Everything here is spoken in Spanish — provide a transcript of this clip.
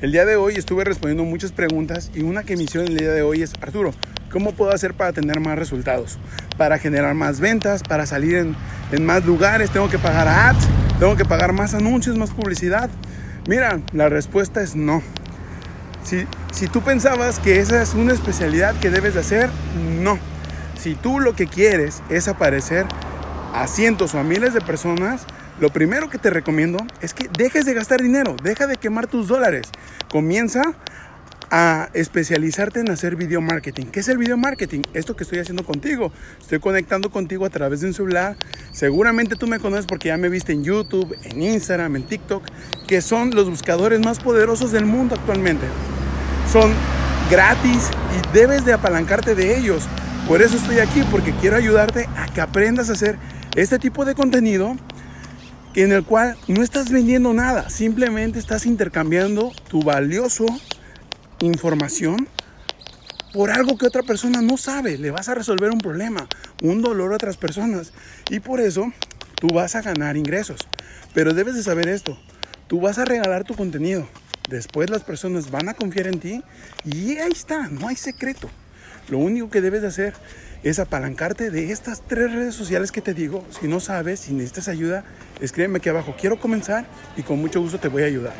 El día de hoy estuve respondiendo muchas preguntas y una que me hicieron el día de hoy es, Arturo, ¿cómo puedo hacer para tener más resultados? Para generar más ventas, para salir en, en más lugares, tengo que pagar ads, tengo que pagar más anuncios, más publicidad. Mira, la respuesta es no. Si, si tú pensabas que esa es una especialidad que debes de hacer, no. Si tú lo que quieres es aparecer a cientos o a miles de personas, lo primero que te recomiendo es que dejes de gastar dinero, deja de quemar tus dólares. Comienza a especializarte en hacer video marketing. ¿Qué es el video marketing? Esto que estoy haciendo contigo. Estoy conectando contigo a través de un celular. Seguramente tú me conoces porque ya me viste en YouTube, en Instagram, en TikTok, que son los buscadores más poderosos del mundo actualmente. Son gratis y debes de apalancarte de ellos. Por eso estoy aquí, porque quiero ayudarte a que aprendas a hacer este tipo de contenido en el cual no estás vendiendo nada, simplemente estás intercambiando tu valioso información por algo que otra persona no sabe. Le vas a resolver un problema, un dolor a otras personas y por eso tú vas a ganar ingresos. Pero debes de saber esto, tú vas a regalar tu contenido. Después las personas van a confiar en ti y ahí está, no hay secreto. Lo único que debes de hacer es apalancarte de estas tres redes sociales que te digo. Si no sabes, si necesitas ayuda, escríbeme aquí abajo. Quiero comenzar y con mucho gusto te voy a ayudar.